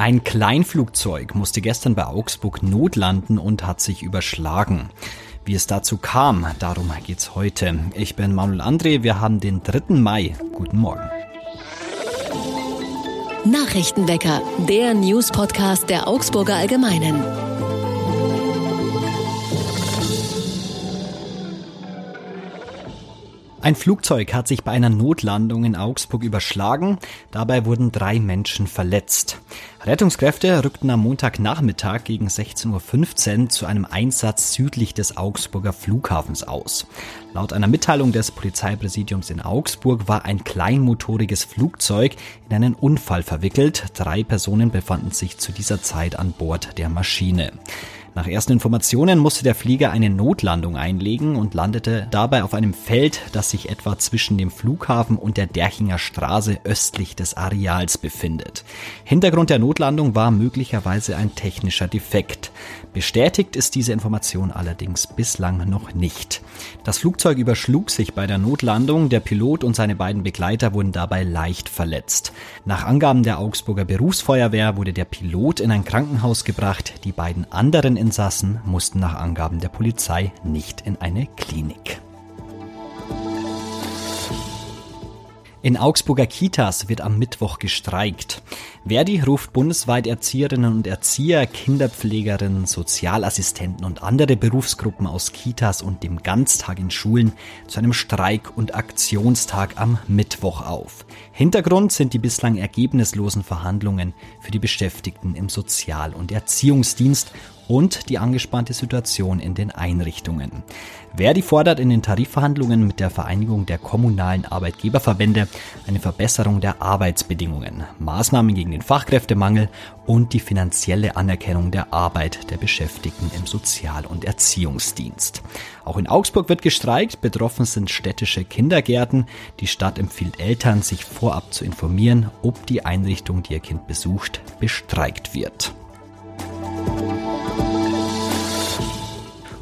Ein Kleinflugzeug musste gestern bei Augsburg notlanden und hat sich überschlagen. Wie es dazu kam, darum geht's heute. Ich bin Manuel André, wir haben den 3. Mai. Guten Morgen. Nachrichtenwecker, der News-Podcast der Augsburger Allgemeinen. Ein Flugzeug hat sich bei einer Notlandung in Augsburg überschlagen. Dabei wurden drei Menschen verletzt. Rettungskräfte rückten am Montagnachmittag gegen 16.15 Uhr zu einem Einsatz südlich des Augsburger Flughafens aus. Laut einer Mitteilung des Polizeipräsidiums in Augsburg war ein kleinmotoriges Flugzeug in einen Unfall verwickelt. Drei Personen befanden sich zu dieser Zeit an Bord der Maschine. Nach ersten Informationen musste der Flieger eine Notlandung einlegen und landete dabei auf einem Feld, das sich etwa zwischen dem Flughafen und der Derchinger Straße östlich des Areals befindet. Hintergrund der Notlandung war möglicherweise ein technischer Defekt. Bestätigt ist diese Information allerdings bislang noch nicht. Das Flugzeug überschlug sich bei der Notlandung, der Pilot und seine beiden Begleiter wurden dabei leicht verletzt. Nach Angaben der Augsburger Berufsfeuerwehr wurde der Pilot in ein Krankenhaus gebracht, die beiden anderen Insassen mussten nach Angaben der Polizei nicht in eine Klinik. In Augsburger Kitas wird am Mittwoch gestreikt. Verdi ruft bundesweit Erzieherinnen und Erzieher, Kinderpflegerinnen, Sozialassistenten und andere Berufsgruppen aus Kitas und dem Ganztag in Schulen zu einem Streik- und Aktionstag am Mittwoch auf. Hintergrund sind die bislang ergebnislosen Verhandlungen für die Beschäftigten im Sozial- und Erziehungsdienst und die angespannte Situation in den Einrichtungen. Verdi fordert in den Tarifverhandlungen mit der Vereinigung der kommunalen Arbeitgeberverbände eine Verbesserung der Arbeitsbedingungen, Maßnahmen gegen den Fachkräftemangel und die finanzielle Anerkennung der Arbeit der Beschäftigten im Sozial- und Erziehungsdienst. Auch in Augsburg wird gestreikt, betroffen sind städtische Kindergärten. Die Stadt empfiehlt Eltern, sich vorab zu informieren, ob die Einrichtung, die ihr Kind besucht, bestreikt wird.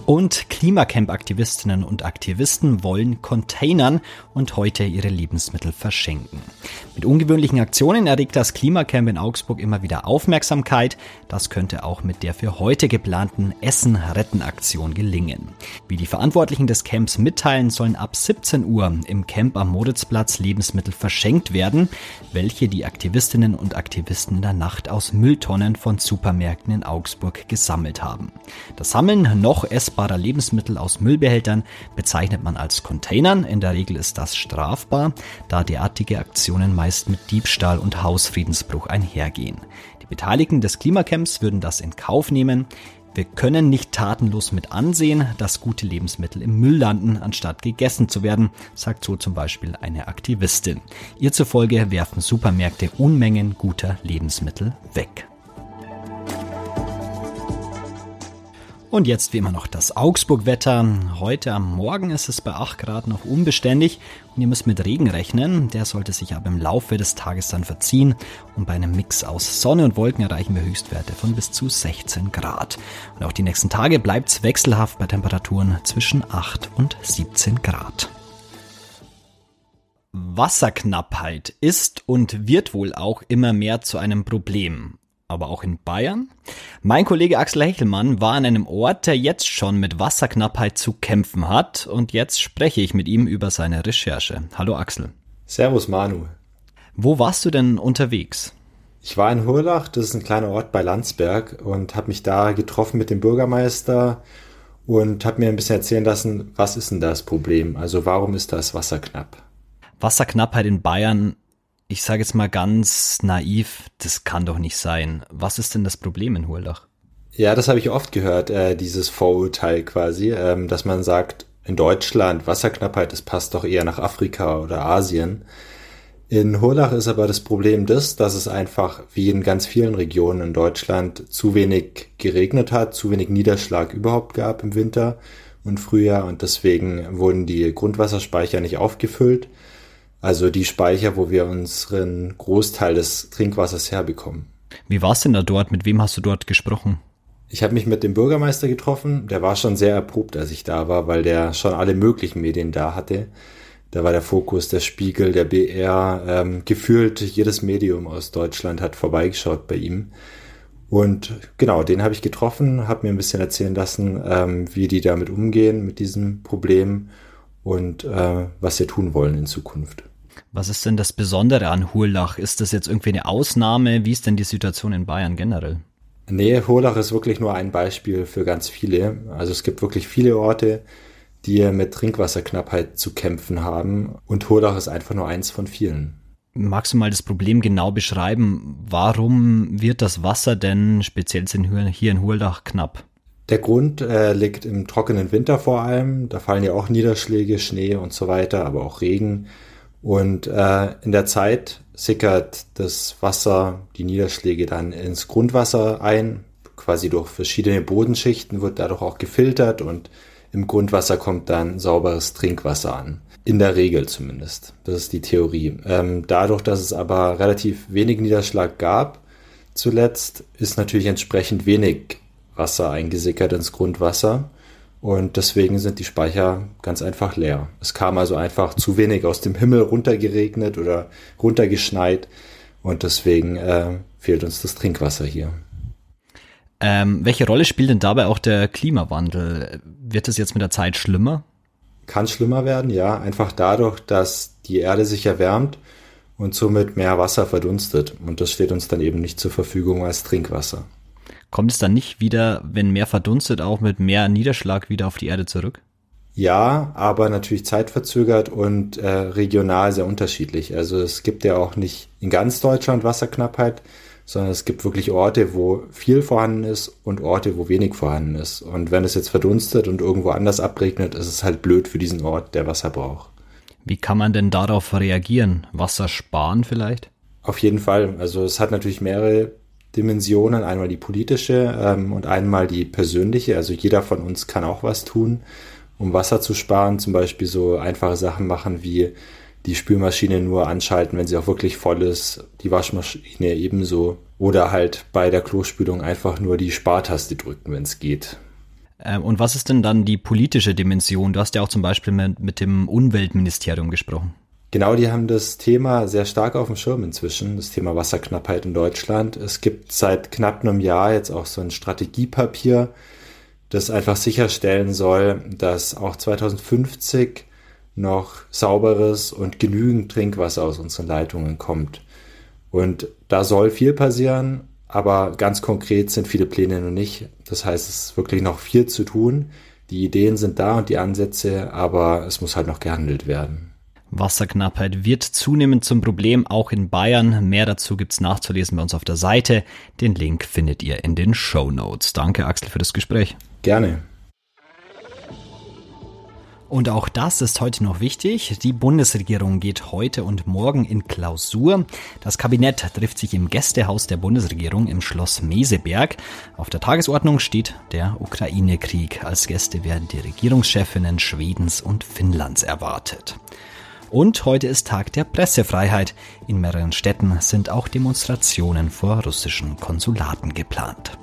Und Klimacamp-Aktivistinnen und Aktivisten wollen Containern und heute ihre Lebensmittel verschenken. Mit ungewöhnlichen Aktionen erregt das Klimacamp in Augsburg immer wieder Aufmerksamkeit. Das könnte auch mit der für heute geplanten Essen-Retten-Aktion gelingen. Wie die Verantwortlichen des Camps mitteilen, sollen ab 17 Uhr im Camp am Moritzplatz Lebensmittel verschenkt werden, welche die Aktivistinnen und Aktivisten in der Nacht aus Mülltonnen von Supermärkten in Augsburg gesammelt haben. Das Sammeln noch essbarer essbarer Lebensmittel aus Müllbehältern bezeichnet man als Containern. In der Regel ist das strafbar, da derartige Aktionen meist mit Diebstahl und Hausfriedensbruch einhergehen. Die Beteiligten des Klimacamps würden das in Kauf nehmen. Wir können nicht tatenlos mit ansehen, dass gute Lebensmittel im Müll landen, anstatt gegessen zu werden, sagt so zum Beispiel eine Aktivistin. Ihr zufolge werfen Supermärkte Unmengen guter Lebensmittel weg. Und jetzt wie immer noch das Augsburg-Wetter. Heute am Morgen ist es bei 8 Grad noch unbeständig und ihr müsst mit Regen rechnen. Der sollte sich aber im Laufe des Tages dann verziehen und bei einem Mix aus Sonne und Wolken erreichen wir Höchstwerte von bis zu 16 Grad. Und auch die nächsten Tage bleibt es wechselhaft bei Temperaturen zwischen 8 und 17 Grad. Wasserknappheit ist und wird wohl auch immer mehr zu einem Problem aber auch in Bayern. Mein Kollege Axel Hechelmann war an einem Ort, der jetzt schon mit Wasserknappheit zu kämpfen hat und jetzt spreche ich mit ihm über seine Recherche. Hallo Axel. Servus Manu. Wo warst du denn unterwegs? Ich war in Hurlach, das ist ein kleiner Ort bei Landsberg und habe mich da getroffen mit dem Bürgermeister und habe mir ein bisschen erzählen lassen, was ist denn das Problem? Also warum ist das Wasser knapp? Wasserknappheit in Bayern ich sage jetzt mal ganz naiv, das kann doch nicht sein. Was ist denn das Problem in Hurlach? Ja, das habe ich oft gehört, äh, dieses Vorurteil quasi, ähm, dass man sagt, in Deutschland Wasserknappheit, das passt doch eher nach Afrika oder Asien. In Hurlach ist aber das Problem das, dass es einfach wie in ganz vielen Regionen in Deutschland zu wenig geregnet hat, zu wenig Niederschlag überhaupt gab im Winter und Frühjahr und deswegen wurden die Grundwasserspeicher nicht aufgefüllt. Also die Speicher, wo wir unseren Großteil des Trinkwassers herbekommen. Wie war es denn da dort? Mit wem hast du dort gesprochen? Ich habe mich mit dem Bürgermeister getroffen. Der war schon sehr erprobt, als ich da war, weil der schon alle möglichen Medien da hatte. Da war der Fokus, der Spiegel, der BR, ähm, gefühlt jedes Medium aus Deutschland hat vorbeigeschaut bei ihm. Und genau, den habe ich getroffen, habe mir ein bisschen erzählen lassen, ähm, wie die damit umgehen, mit diesem Problem und äh, was sie tun wollen in Zukunft. Was ist denn das Besondere an Hurlach? Ist das jetzt irgendwie eine Ausnahme? Wie ist denn die Situation in Bayern generell? Nee, Hurlach ist wirklich nur ein Beispiel für ganz viele. Also es gibt wirklich viele Orte, die mit Trinkwasserknappheit zu kämpfen haben. Und Hurlach ist einfach nur eins von vielen. Magst du mal das Problem genau beschreiben? Warum wird das Wasser denn speziell hier in Hurlach knapp? Der Grund äh, liegt im trockenen Winter vor allem. Da fallen ja auch Niederschläge, Schnee und so weiter, aber auch Regen. Und äh, in der Zeit sickert das Wasser, die Niederschläge dann ins Grundwasser ein. Quasi durch verschiedene Bodenschichten wird dadurch auch gefiltert und im Grundwasser kommt dann sauberes Trinkwasser an. In der Regel zumindest. Das ist die Theorie. Ähm, dadurch, dass es aber relativ wenig Niederschlag gab, zuletzt ist natürlich entsprechend wenig Wasser eingesickert ins Grundwasser. Und deswegen sind die Speicher ganz einfach leer. Es kam also einfach zu wenig aus dem Himmel runtergeregnet oder runtergeschneit. Und deswegen äh, fehlt uns das Trinkwasser hier. Ähm, welche Rolle spielt denn dabei auch der Klimawandel? Wird es jetzt mit der Zeit schlimmer? Kann schlimmer werden, ja. Einfach dadurch, dass die Erde sich erwärmt und somit mehr Wasser verdunstet. Und das steht uns dann eben nicht zur Verfügung als Trinkwasser. Kommt es dann nicht wieder, wenn mehr verdunstet, auch mit mehr Niederschlag wieder auf die Erde zurück? Ja, aber natürlich zeitverzögert und äh, regional sehr unterschiedlich. Also es gibt ja auch nicht in ganz Deutschland Wasserknappheit, sondern es gibt wirklich Orte, wo viel vorhanden ist und Orte, wo wenig vorhanden ist. Und wenn es jetzt verdunstet und irgendwo anders abregnet, ist es halt blöd für diesen Ort, der Wasser braucht. Wie kann man denn darauf reagieren? Wasser sparen vielleicht? Auf jeden Fall. Also es hat natürlich mehrere Dimensionen. Einmal die politische ähm, und einmal die persönliche. Also jeder von uns kann auch was tun, um Wasser zu sparen. Zum Beispiel so einfache Sachen machen wie die Spülmaschine nur anschalten, wenn sie auch wirklich voll ist, die Waschmaschine ebenso. Oder halt bei der Klospülung einfach nur die Spartaste drücken, wenn es geht. Ähm, und was ist denn dann die politische Dimension? Du hast ja auch zum Beispiel mit, mit dem Umweltministerium gesprochen. Genau, die haben das Thema sehr stark auf dem Schirm inzwischen, das Thema Wasserknappheit in Deutschland. Es gibt seit knapp einem Jahr jetzt auch so ein Strategiepapier, das einfach sicherstellen soll, dass auch 2050 noch sauberes und genügend Trinkwasser aus unseren Leitungen kommt. Und da soll viel passieren, aber ganz konkret sind viele Pläne noch nicht. Das heißt, es ist wirklich noch viel zu tun. Die Ideen sind da und die Ansätze, aber es muss halt noch gehandelt werden. Wasserknappheit wird zunehmend zum Problem, auch in Bayern. Mehr dazu gibt's nachzulesen bei uns auf der Seite. Den Link findet ihr in den Show Notes. Danke, Axel, für das Gespräch. Gerne. Und auch das ist heute noch wichtig. Die Bundesregierung geht heute und morgen in Klausur. Das Kabinett trifft sich im Gästehaus der Bundesregierung im Schloss Meseberg. Auf der Tagesordnung steht der Ukraine-Krieg. Als Gäste werden die Regierungschefinnen Schwedens und Finnlands erwartet. Und heute ist Tag der Pressefreiheit. In mehreren Städten sind auch Demonstrationen vor russischen Konsulaten geplant.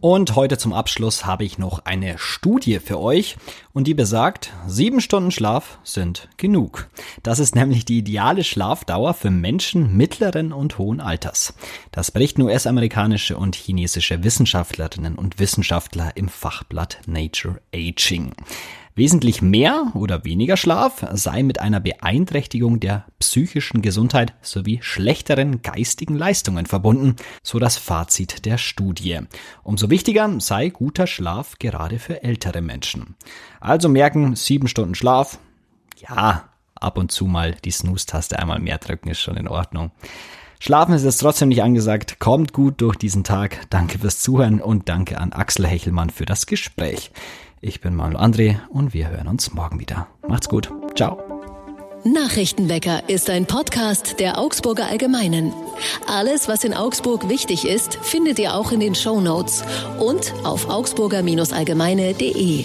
Und heute zum Abschluss habe ich noch eine Studie für euch und die besagt, sieben Stunden Schlaf sind genug. Das ist nämlich die ideale Schlafdauer für Menschen mittleren und hohen Alters. Das berichten US-amerikanische und chinesische Wissenschaftlerinnen und Wissenschaftler im Fachblatt Nature Aging. Wesentlich mehr oder weniger Schlaf sei mit einer Beeinträchtigung der psychischen Gesundheit sowie schlechteren geistigen Leistungen verbunden, so das Fazit der Studie. Umso wichtiger sei guter Schlaf gerade für ältere Menschen. Also merken, sieben Stunden Schlaf, ja, ab und zu mal die Snooze-Taste einmal mehr drücken ist schon in Ordnung. Schlafen ist jetzt trotzdem nicht angesagt. Kommt gut durch diesen Tag. Danke fürs Zuhören und danke an Axel Hechelmann für das Gespräch. Ich bin Manuel André und wir hören uns morgen wieder. Macht's gut. Ciao. Nachrichtenwecker ist ein Podcast der Augsburger Allgemeinen. Alles, was in Augsburg wichtig ist, findet ihr auch in den Show Notes und auf augsburger-allgemeine.de.